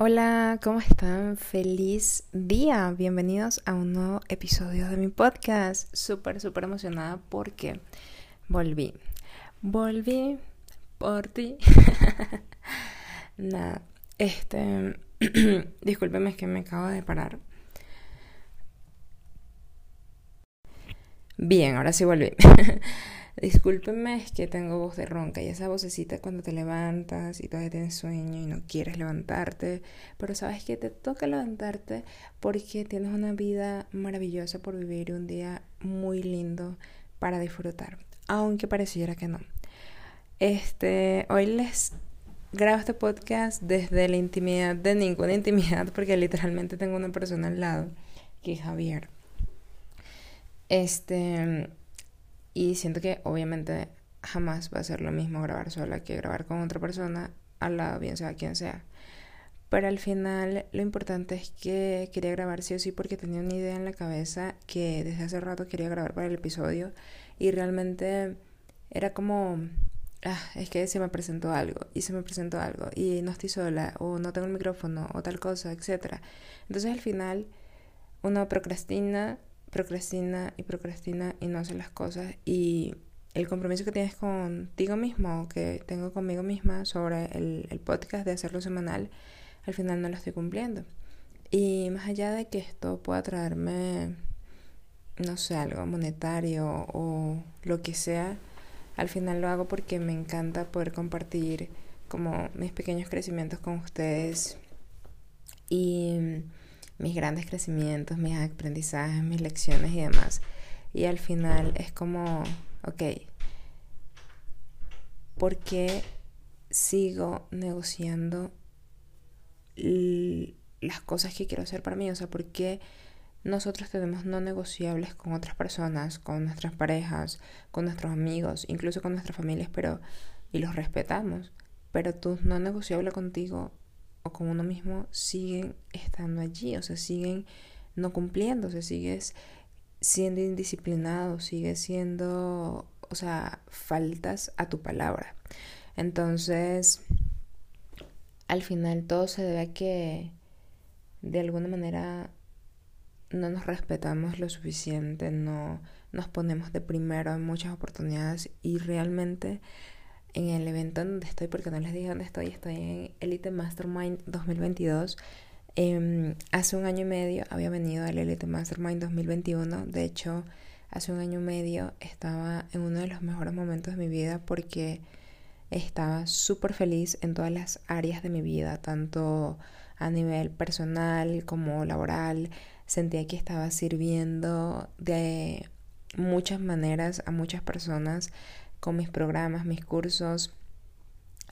Hola, ¿cómo están? Feliz día. Bienvenidos a un nuevo episodio de mi podcast. Súper, súper emocionada porque volví. Volví por ti. Nada, este... Discúlpeme, es que me acabo de parar. Bien, ahora sí volví. Discúlpeme, es que tengo voz de ronca y esa vocecita cuando te levantas y todavía tienes sueño y no quieres levantarte, pero sabes que te toca levantarte porque tienes una vida maravillosa por vivir un día muy lindo para disfrutar, aunque pareciera que no. Este, hoy les grabo este podcast desde la intimidad de ninguna intimidad porque literalmente tengo una persona al lado, que es Javier. Este, y siento que obviamente jamás va a ser lo mismo grabar sola que grabar con otra persona, al lado, bien sea quien sea. Pero al final lo importante es que quería grabar sí o sí porque tenía una idea en la cabeza que desde hace rato quería grabar para el episodio y realmente era como, ah, es que se me presentó algo y se me presentó algo y no estoy sola o no tengo el micrófono o tal cosa, etc. Entonces al final uno procrastina procrastina y procrastina y no hace las cosas y el compromiso que tienes contigo mismo, que tengo conmigo misma sobre el, el, podcast de hacerlo semanal, al final no lo estoy cumpliendo. Y más allá de que esto pueda traerme, no sé, algo monetario o lo que sea, al final lo hago porque me encanta poder compartir como mis pequeños crecimientos con ustedes y mis grandes crecimientos, mis aprendizajes, mis lecciones y demás. Y al final es como, ok, ¿por qué sigo negociando las cosas que quiero hacer para mí? O sea, ¿por qué nosotros tenemos no negociables con otras personas, con nuestras parejas, con nuestros amigos, incluso con nuestras familias, pero y los respetamos? Pero tú no negociable contigo con uno mismo siguen estando allí, o sea, siguen no cumpliéndose, sigues siendo indisciplinado, sigues siendo, o sea, faltas a tu palabra. Entonces, al final todo se debe a que de alguna manera no nos respetamos lo suficiente, no nos ponemos de primero en muchas oportunidades y realmente en el evento donde estoy, porque no les dije dónde estoy, estoy en Elite Mastermind 2022. Em, hace un año y medio había venido al Elite Mastermind 2021. De hecho, hace un año y medio estaba en uno de los mejores momentos de mi vida porque estaba súper feliz en todas las áreas de mi vida, tanto a nivel personal como laboral. Sentía que estaba sirviendo de muchas maneras a muchas personas con mis programas, mis cursos,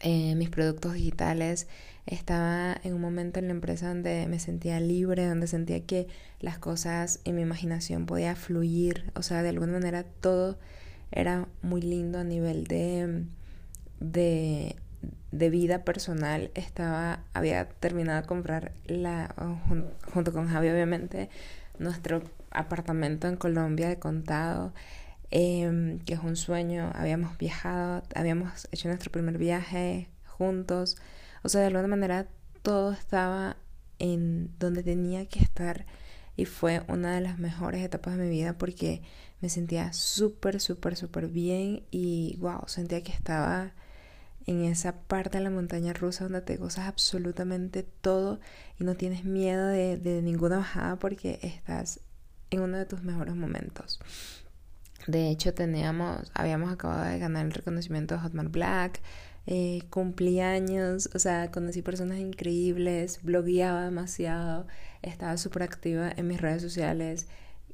eh, mis productos digitales. Estaba en un momento en la empresa donde me sentía libre, donde sentía que las cosas y mi imaginación podía fluir. O sea, de alguna manera todo era muy lindo a nivel de, de, de vida personal. Estaba, había terminado de comprar la, junto con Javi obviamente, nuestro apartamento en Colombia de contado. Em, que es un sueño, habíamos viajado, habíamos hecho nuestro primer viaje juntos, o sea, de alguna manera todo estaba en donde tenía que estar y fue una de las mejores etapas de mi vida porque me sentía súper, súper, súper bien y wow, sentía que estaba en esa parte de la montaña rusa donde te gozas absolutamente todo y no tienes miedo de, de ninguna bajada porque estás en uno de tus mejores momentos. De hecho, teníamos, habíamos acabado de ganar el reconocimiento de Hotmart Black, eh, años, o sea, conocí personas increíbles, blogueaba demasiado, estaba súper activa en mis redes sociales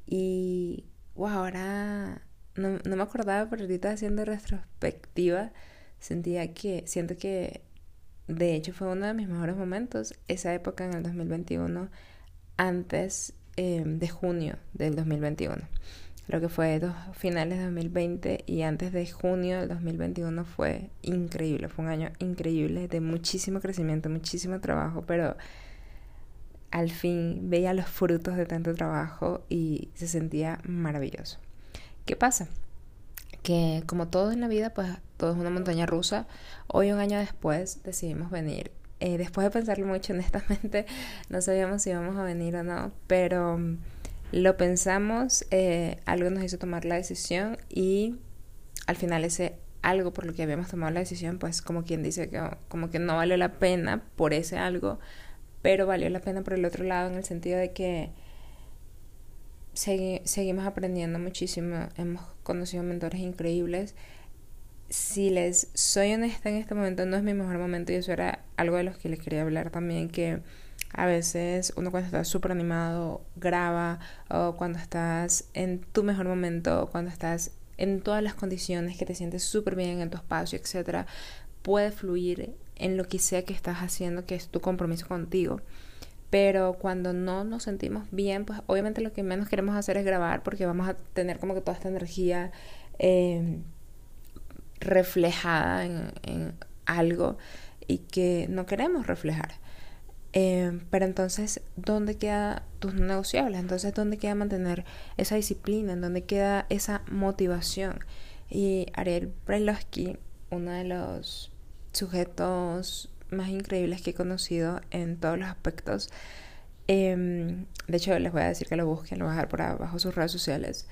y, wow, ahora no, me acordaba, pero ahorita haciendo retrospectiva, sentía que, siento que de hecho fue uno de mis mejores momentos, esa época en el 2021, antes eh, de junio del 2021 lo que fue dos finales de 2020 y antes de junio del 2021 fue increíble, fue un año increíble de muchísimo crecimiento, muchísimo trabajo, pero al fin veía los frutos de tanto trabajo y se sentía maravilloso. ¿Qué pasa? Que como todo en la vida, pues todo es una montaña rusa. Hoy, un año después, decidimos venir Eh, después de pensarlo mucho, honestamente, no sabíamos si íbamos a venir o no, pero mm, lo pensamos, eh, algo nos hizo tomar la decisión y al final ese algo por lo que habíamos tomado la decisión, pues como quien dice que como que no valió la pena por ese algo, pero valió la pena por el otro lado en el sentido de que seguimos aprendiendo muchísimo, hemos conocido mentores increíbles. Si les soy honesta en este momento, no es mi mejor momento y eso era algo de los que les quería hablar también, que a veces uno cuando está súper animado graba o cuando estás en tu mejor momento, cuando estás en todas las condiciones, que te sientes súper bien en tu espacio, etcétera, puede fluir en lo que sea que estás haciendo, que es tu compromiso contigo. Pero cuando no nos sentimos bien, pues obviamente lo que menos queremos hacer es grabar porque vamos a tener como que toda esta energía eh, reflejada en, algo y que no queremos reflejar. Eh, pero entonces, ¿dónde queda tus negociables? Entonces, ¿dónde queda mantener esa disciplina? ¿En dónde queda esa motivación? Y Ariel Brailovsky, uno de los sujetos más increíbles que he conocido en todos los aspectos. Em, de hecho, les voy a decir que lo busquen, lo voy a dejar por abajo sus redes sociales.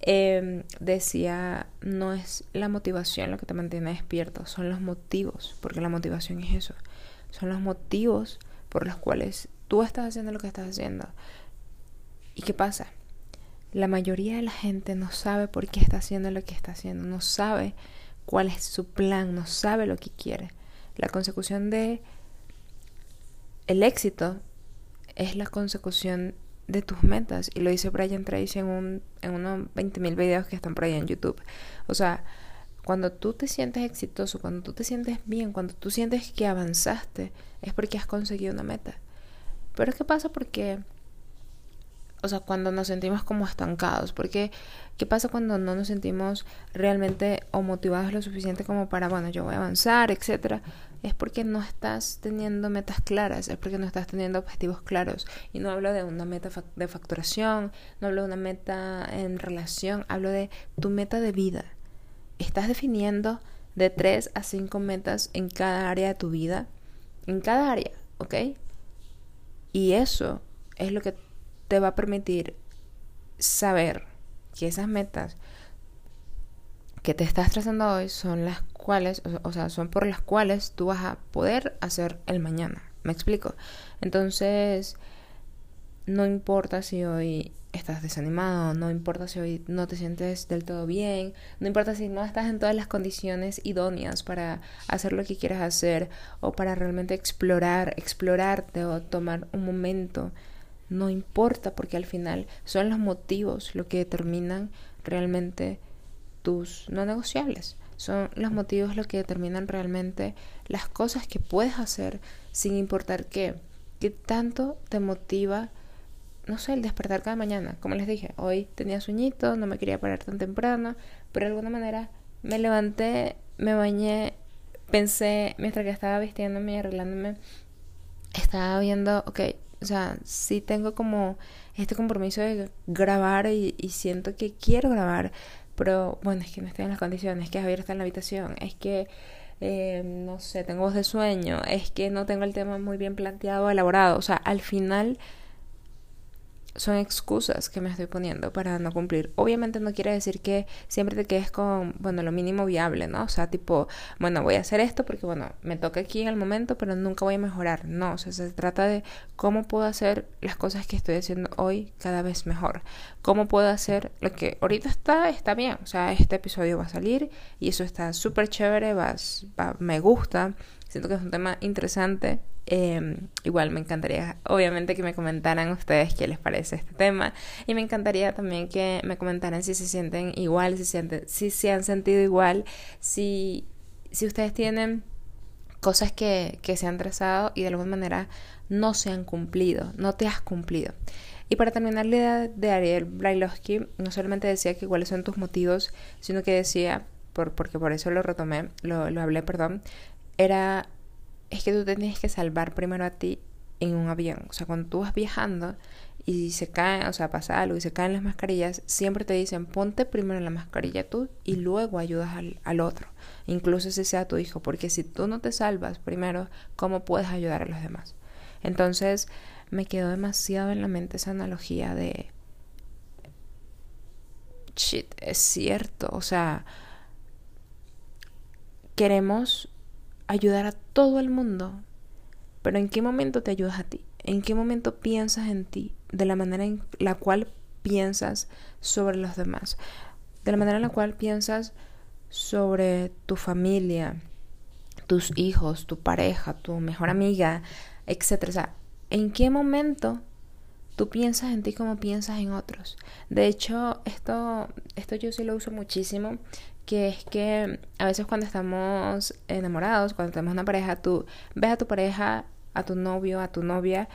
Em, decía, no es la motivación lo que te mantiene despierto, son los motivos, porque la motivación es eso, son los motivos por los cuales tú estás haciendo lo que estás haciendo. ¿Y qué pasa? La mayoría de la gente no sabe por qué está haciendo lo que está haciendo, no sabe cuál es su plan, no sabe lo que quiere. La consecución de el éxito es la consecución de tus metas. Y lo dice Brian Tracy en, un, en unos 20.000 videos que están por ahí en YouTube. O sea, cuando tú te sientes exitoso, cuando tú te sientes bien, cuando tú sientes que avanzaste, es porque has conseguido una meta. Pero ¿qué pasa? Porque o sea, cuando nos sentimos como estancados, porque ¿qué pasa cuando no nos sentimos realmente o motivados lo suficiente como para, bueno, yo voy a avanzar, etcétera? Es porque no estás teniendo metas claras, es porque no estás teniendo objetivos claros. Y no hablo de una meta de facturación, no hablo de una meta en relación, hablo de tu meta de vida. Estás definiendo de tres a cinco metas en cada área de tu vida, en cada área, ¿ok? Y eso es lo que te va a permitir saber que esas metas que te estás trazando hoy son las cuales, o, sea, son por las cuales tú vas a poder hacer el mañana. ¿Me explico? Entonces, no importa si hoy estás desanimado, no importa si hoy no te sientes del todo bien, no importa si no estás en todas las condiciones idóneas para hacer lo que quieras hacer o para realmente explorar, explorarte o tomar un momento no importa porque al final son los motivos lo que determinan realmente tus no negociables. Son los motivos lo que determinan realmente las cosas que puedes hacer sin importar qué. ¿Qué tanto te motiva, no sé, el despertar cada mañana? Como les dije, hoy tenía sueñito, no me quería parar tan temprano, pero de alguna manera me levanté, me bañé, pensé, mientras que estaba vistiéndome y arreglándome, estaba viendo, ok, o sea, sí tengo como este compromiso de grabar y, siento que quiero grabar, pero bueno, es que no estoy en las condiciones, es que Javier está en la habitación, es que, eh, no sé, tengo voz de sueño, es que no tengo el tema muy bien planteado, elaborado, o sea, al final son excusas que me estoy poniendo para no cumplir. Obviamente no quiere decir que siempre te quedes con, bueno, lo mínimo viable, ¿no? O sea, tipo, bueno, voy a hacer esto porque, bueno, me toca aquí en el momento, pero nunca voy a mejorar. No, o sea, se trata de cómo puedo hacer las cosas que estoy haciendo hoy cada vez mejor. Cómo puedo hacer lo que ahorita está, está bien. O sea, este episodio va a salir y eso está súper chévere, va, me gusta. Siento que es un tema interesante Em, igual me encantaría, obviamente, que me comentaran ustedes qué les parece este tema. Y me encantaría también que me comentaran si se sienten igual, si, sienten, si se han sentido igual, si, si ustedes tienen cosas que, que se han trazado y de alguna manera no se han cumplido, no te has cumplido. Y para terminar la idea de Ariel Brailovsky, no solamente decía que cuáles son tus motivos, sino que decía, por, porque por eso lo retomé, lo, lo hablé, perdón, era es que tú te tienes que salvar primero a ti en un avión. O sea, cuando tú vas viajando y se caen, o sea, pasa algo y se caen las mascarillas, siempre te dicen ponte primero la mascarilla tú y luego ayudas al, al otro, incluso si sea tu hijo, porque si tú no te salvas primero, ¿cómo puedes ayudar a los demás? Entonces me quedó demasiado en la mente esa analogía de, shit, es cierto, o sea, queremos ayudar a todo el mundo, pero ¿en qué momento te ayudas a ti? ¿En qué momento piensas en ti? De la manera en la cual piensas sobre los demás. De la manera en la cual piensas sobre tu familia, tus hijos, tu pareja, tu mejor amiga, etc. ¿en qué momento tú piensas en ti como piensas en otros? De hecho, esto, esto yo sí lo uso muchísimo que es que a veces cuando estamos enamorados, cuando tenemos una pareja, tú ves a tu pareja a tu novio, a tu novia,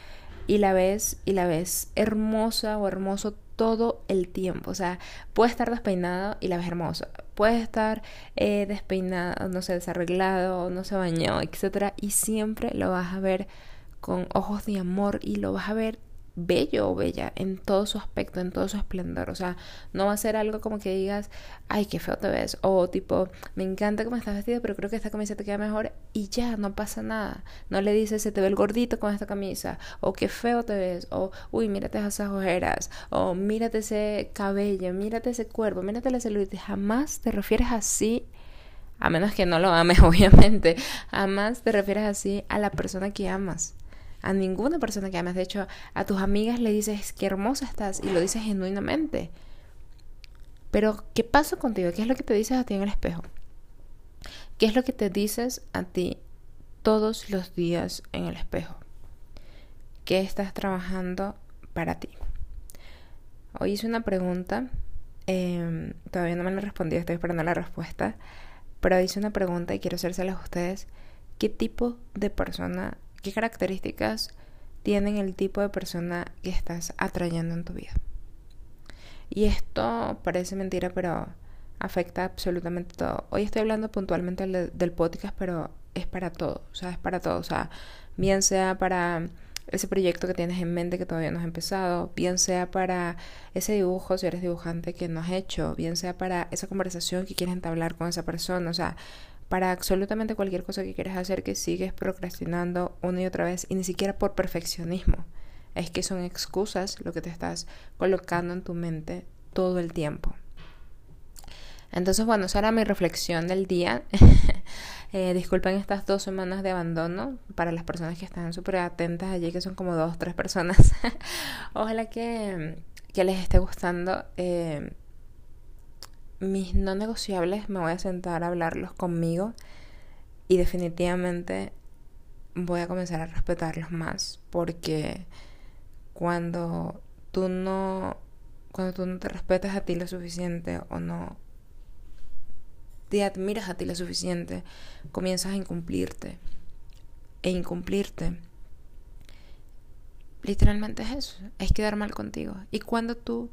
y la ves y la ves hermosa o hermoso todo el tiempo. O sea, puede estar despeinado y la ves hermosa. Puede estar eh, despeinado, no sé, desarreglado, no se bañó, etc. Y siempre lo vas a ver con ojos de amor y lo vas a ver bello o bella en todo su aspecto, en todo su esplendor. O sea, no va a ser algo como que digas, ay, qué feo te ves. O tipo, me encanta cómo estás vestido, pero creo que esta camisa te queda mejor. Y ya, no pasa nada. No le dices, se te ve el gordito con esta camisa. O qué feo te ves. O, uy, mírate esas ojeras. O mírate ese cabello, mírate ese cuerpo, mírate la celulitis. Jamás te refieres así a menos que no lo ames, obviamente, jamás te refieres así a la persona que amas a ninguna persona que amas. De hecho, a tus amigas le dices qué hermosa estás y lo dices genuinamente. Pero, ¿qué pasa contigo? ¿Qué es lo que te dices a ti en el espejo? ¿Qué es lo que te dices a ti todos los días en el espejo? ¿Qué estás trabajando para ti? Hoy hice una pregunta, em, todavía no me la respondí, estoy esperando la respuesta, pero hice una pregunta y quiero hacérselas a ustedes. ¿Qué tipo de persona ¿Qué características tienen el tipo de persona que estás atrayendo en tu vida? Y esto parece mentira, pero afecta absolutamente todo. Hoy estoy hablando puntualmente del podcast, pero es para todo, o sea, es para todo, o sea, bien sea para ese proyecto que tienes en mente que todavía no has empezado, bien sea para ese dibujo, si eres dibujante que no has hecho, bien sea para esa conversación que quieres entablar con esa persona, o sea, para absolutamente cualquier cosa que quieras hacer que sigues procrastinando una y otra vez y ni siquiera por perfeccionismo. Es que son excusas lo que te estás colocando en tu mente todo el tiempo. Entonces, bueno, esa era mi reflexión del día. eh, disculpen estas dos semanas de abandono para las personas que están súper atentas allí, que son como dos, tres personas. Ojalá que, que, les esté gustando. Eh, mis no negociables me voy a sentar a hablarlos conmigo y definitivamente voy a comenzar a respetarlos más porque cuando tú no cuando tú no te respetas a ti lo suficiente o no te admiras a ti lo suficiente comienzas a incumplirte e incumplirte. Literalmente es eso es quedar mal contigo. Y cuando tú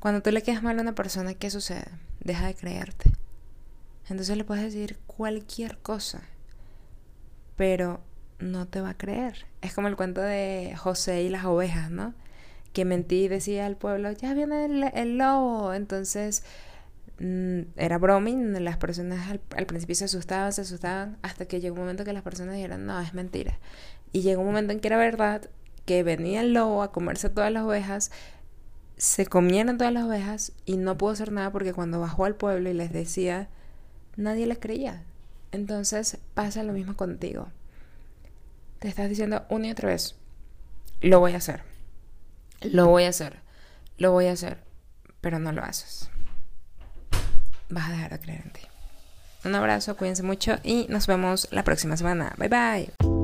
cuando tú le quedas mal a una persona, ¿qué sucede? Deja de creerte. Entonces le puedes decir cualquier cosa, pero no te va a creer. Es como el cuento de José y las ovejas, ¿no? Que mentí y decía al pueblo, ya viene el, lobo. Entonces mm, era broming, las personas al, al, principio se asustaban, se asustaban, hasta que llegó un momento que las personas dijeron, no, es mentira. Y llegó un momento en que era verdad, que venía el lobo a comerse todas las ovejas se comieron todas las ovejas y no pudo hacer nada porque cuando bajó al pueblo y les decía, nadie les creía. Entonces pasa lo mismo contigo. Te estás diciendo una y otra vez, lo voy a hacer, lo voy a hacer, lo voy a hacer, pero no lo haces. Vas a dejar de creer en ti. Un abrazo, cuídense mucho y nos vemos la próxima semana. Bye bye.